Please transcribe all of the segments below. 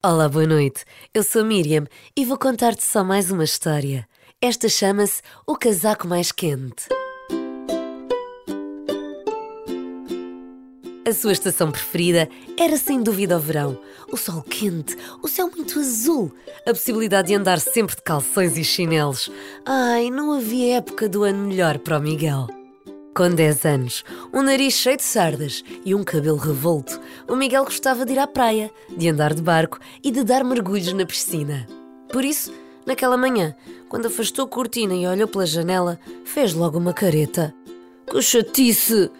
Olá, boa noite. Eu sou Miriam e vou contar-te só mais uma história. Esta chama-se O Casaco Mais Quente. A sua estação preferida era sem dúvida o verão. O sol quente, o céu muito azul, a possibilidade de andar sempre de calções e chinelos. Ai, não havia época do ano melhor para o Miguel. Com 10 anos, um nariz cheio de sardas e um cabelo revolto, o Miguel gostava de ir à praia, de andar de barco e de dar mergulhos na piscina. Por isso, naquela manhã, quando afastou a cortina e olhou pela janela, fez logo uma careta. Que chatice!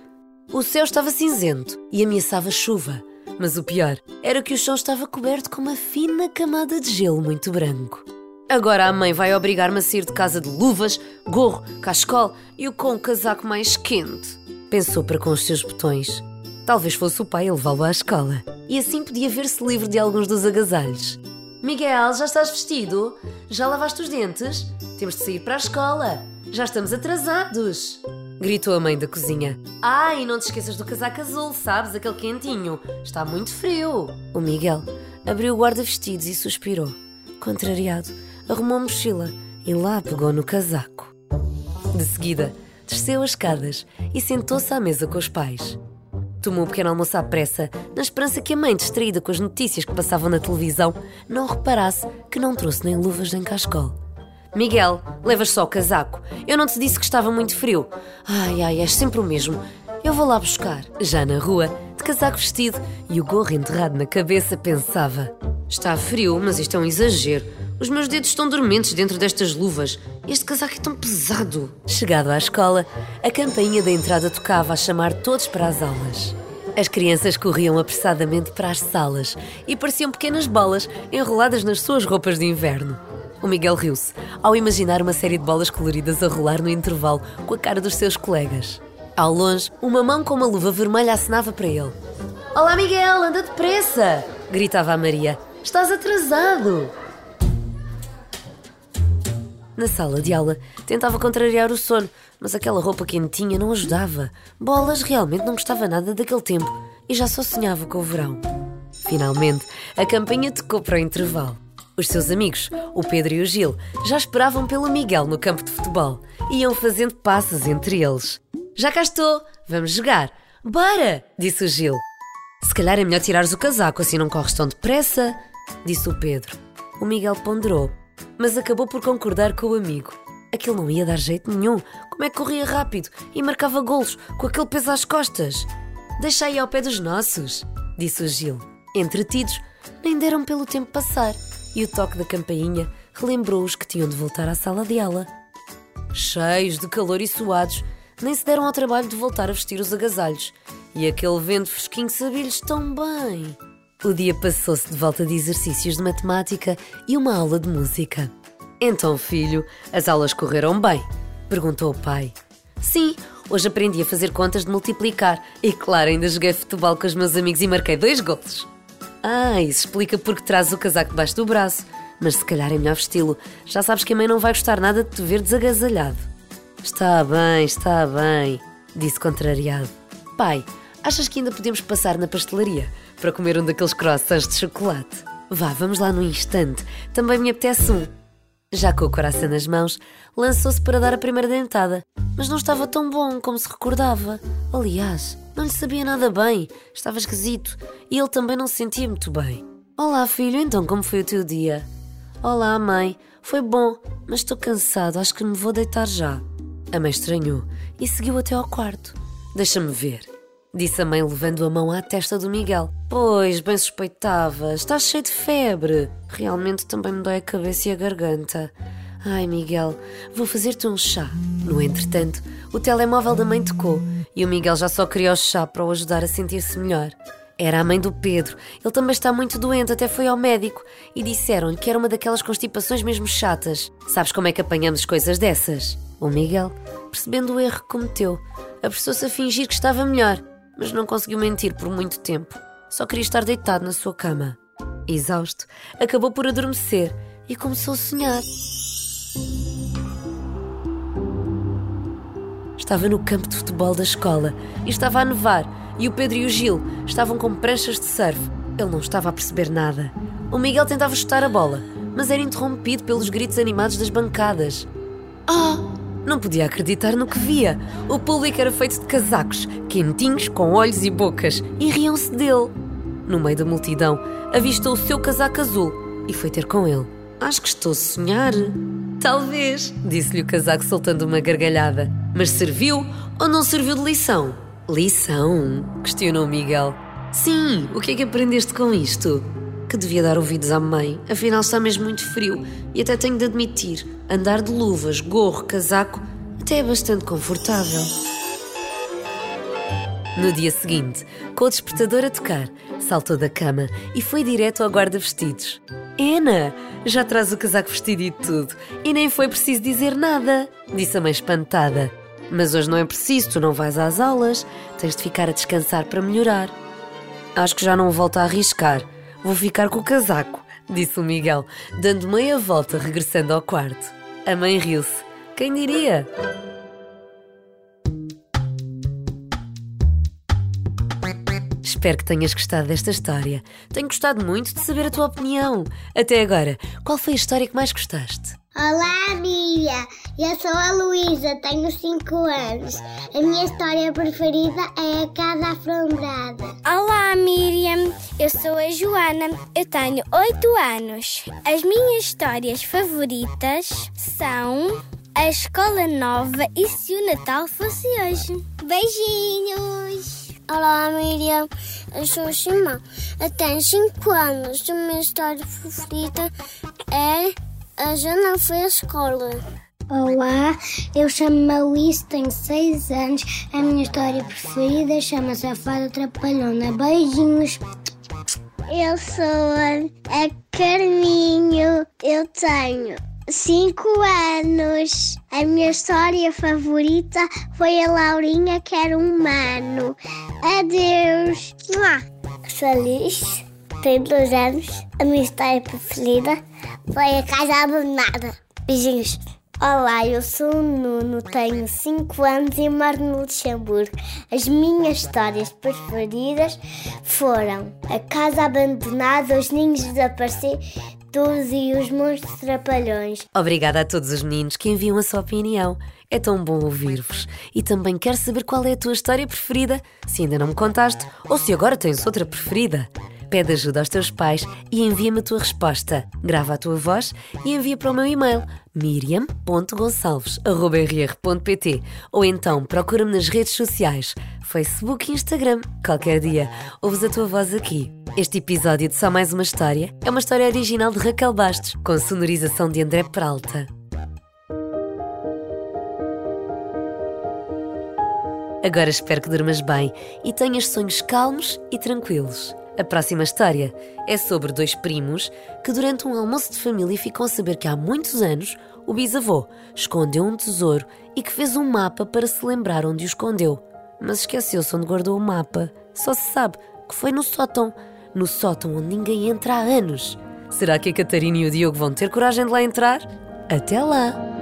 O céu estava cinzento e ameaçava chuva, mas o pior era que o chão estava coberto com uma fina camada de gelo muito branco. Agora a mãe vai obrigar-me a sair de casa de luvas, gorro, cascol e o com o casaco mais quente. Pensou para com os seus botões. Talvez fosse o pai a levá-lo à escola. E assim podia ver-se livre de alguns dos agasalhos. Miguel, já estás vestido? Já lavaste os dentes? Temos de sair para a escola. Já estamos atrasados. Gritou a mãe da cozinha. Ai, não te esqueças do casaco azul, sabes? Aquele quentinho. Está muito frio. O Miguel abriu o guarda-vestidos e suspirou. Contrariado, arrumou a mochila e lá pegou no casaco. De seguida, desceu as escadas e sentou-se à mesa com os pais. Tomou um pequeno almoço à pressa, na esperança que a mãe, distraída com as notícias que passavam na televisão, não reparasse que não trouxe nem luvas nem cascol. Miguel, levas só o casaco. Eu não te disse que estava muito frio. Ai, ai, és sempre o mesmo. Eu vou lá buscar. Já na rua, de casaco vestido e o gorro enterrado na cabeça, pensava: Está frio, mas isto é um exagero. Os meus dedos estão dormentes dentro destas luvas. Este casaco é tão pesado. Chegado à escola, a campainha da entrada tocava a chamar todos para as aulas. As crianças corriam apressadamente para as salas e pareciam pequenas bolas enroladas nas suas roupas de inverno. O Miguel riu-se ao imaginar uma série de bolas coloridas a rolar no intervalo com a cara dos seus colegas. Ao longe, uma mão com uma luva vermelha acenava para ele. Olá, Miguel, anda depressa! gritava a Maria. Estás atrasado! Na sala de aula, tentava contrariar o sono, mas aquela roupa quentinha não ajudava. Bolas realmente não gostava nada daquele tempo e já só sonhava com o verão. Finalmente, a campainha tocou para o intervalo. Os seus amigos, o Pedro e o Gil, já esperavam pelo Miguel no campo de futebol. Iam fazendo passos entre eles. Já cá estou, vamos jogar. Bora! disse o Gil. Se calhar é melhor tirares o casaco, assim não corres tão depressa, disse o Pedro. O Miguel ponderou mas acabou por concordar com o amigo. Aquilo não ia dar jeito nenhum. Como é que corria rápido e marcava golos com aquele peso às costas? Deixa aí ao pé dos nossos, disse o Gil. Entretidos, nem deram pelo tempo passar e o toque da campainha relembrou-os que tinham de voltar à sala de aula. Cheios de calor e suados, nem se deram ao trabalho de voltar a vestir os agasalhos. E aquele vento fresquinho sabia-lhes tão bem. O dia passou-se de volta de exercícios de matemática e uma aula de música. Então, filho, as aulas correram bem? perguntou o pai. Sim, hoje aprendi a fazer contas de multiplicar e, claro, ainda joguei futebol com os meus amigos e marquei dois gols. Ah, isso explica porque traz o casaco debaixo do braço. Mas se calhar é melhor vesti-lo. Já sabes que a mãe não vai gostar nada de te ver desagasalhado. Está bem, está bem, disse contrariado. Pai, achas que ainda podemos passar na pastelaria? Para comer um daqueles croissants de chocolate. Vá, vamos lá no instante. Também me apetece um. Já com o coração nas mãos, lançou-se para dar a primeira dentada, mas não estava tão bom como se recordava. Aliás, não lhe sabia nada bem, estava esquisito e ele também não se sentia muito bem. Olá, filho, então como foi o teu dia? Olá, mãe, foi bom, mas estou cansado, acho que me vou deitar já. A mãe estranhou e seguiu até ao quarto. Deixa-me ver disse a mãe levando a mão à testa do Miguel. Pois, bem suspeitava, estás cheio de febre. Realmente também me dói a cabeça e a garganta. Ai, Miguel, vou fazer-te um chá. No entretanto, o telemóvel da mãe tocou e o Miguel já só queria o chá para o ajudar a sentir-se melhor. Era a mãe do Pedro. Ele também está muito doente, até foi ao médico. E disseram-lhe que era uma daquelas constipações mesmo chatas. Sabes como é que apanhamos coisas dessas? O Miguel, percebendo o erro que cometeu, apressou-se a fingir que estava melhor mas não conseguiu mentir por muito tempo. Só queria estar deitado na sua cama. Exausto, acabou por adormecer e começou a sonhar. Estava no campo de futebol da escola e estava a nevar, e o Pedro e o Gil estavam com pranchas de surf. Ele não estava a perceber nada. O Miguel tentava chutar a bola, mas era interrompido pelos gritos animados das bancadas. Ah! Não podia acreditar no que via. O público era feito de casacos, quentinhos, com olhos e bocas, e riam-se dele. No meio da multidão, avistou o seu casaco azul e foi ter com ele. Acho que estou a sonhar. Talvez, disse-lhe o casaco soltando uma gargalhada. Mas serviu ou não serviu de lição? Lição? questionou Miguel. Sim, o que é que aprendeste com isto? Que devia dar ouvidos à mãe, afinal está mesmo muito frio e até tenho de admitir, andar de luvas, gorro, casaco, até é bastante confortável. No dia seguinte, com o despertador a tocar, saltou da cama e foi direto ao guarda-vestidos. Ana, já traz o casaco vestido e tudo, e nem foi preciso dizer nada, disse a mãe espantada. Mas hoje não é preciso, tu não vais às aulas, tens de ficar a descansar para melhorar. Acho que já não volto a arriscar, vou ficar com o casaco, disse o Miguel, dando meia volta regressando ao quarto. A mãe riu-se. Quem diria? Espero que tenhas gostado desta história. Tenho gostado muito de saber a tua opinião. Até agora, qual foi a história que mais gostaste? Olá, Miriam! Eu sou a Luísa, tenho 5 anos. A minha história preferida é a Casa Assombrada. Olá, Miriam! Eu sou a Joana, eu tenho 8 anos. As minhas histórias favoritas são A Escola Nova e Se o Natal Fosse Hoje. Beijinhos! Olá, Miriam. Eu sou o Simão. Eu tenho 5 anos. A minha história favorita é A Já Não Foi à Escola. Olá, eu chamo-me Alice, tenho 6 anos. A minha história preferida chama-se A Fada Trapalhona. Beijinhos. Eu sou a Carminho. Eu tenho cinco anos. A minha história favorita foi a Laurinha, que era um humano. Adeus! Sou Liz, tenho dois anos. A minha história preferida foi a Casa Abandonada. Beijinhos! Olá, eu sou o Nuno, tenho 5 anos e moro no Luxemburgo. As minhas histórias preferidas foram A Casa Abandonada, Os Ninhos Desaparecidos e Os Monstros Trapalhões. Obrigada a todos os meninos que enviam a sua opinião. É tão bom ouvir-vos. E também quero saber qual é a tua história preferida, se ainda não me contaste, ou se agora tens outra preferida. Pede ajuda aos teus pais e envia-me a tua resposta. Grava a tua voz e envia para o meu e-mail miriam.gonçalves.rr.pt ou então procura-me nas redes sociais, Facebook e Instagram. Qualquer dia, ouves a tua voz aqui. Este episódio de Só Mais Uma História é uma história original de Raquel Bastos, com sonorização de André Peralta. Agora espero que durmas bem e tenhas sonhos calmos e tranquilos. A próxima história é sobre dois primos que, durante um almoço de família, ficam a saber que há muitos anos o bisavô escondeu um tesouro e que fez um mapa para se lembrar onde o escondeu. Mas esqueceu-se onde guardou o mapa. Só se sabe que foi no sótão. No sótão onde ninguém entra há anos. Será que a Catarina e o Diogo vão ter coragem de lá entrar? Até lá!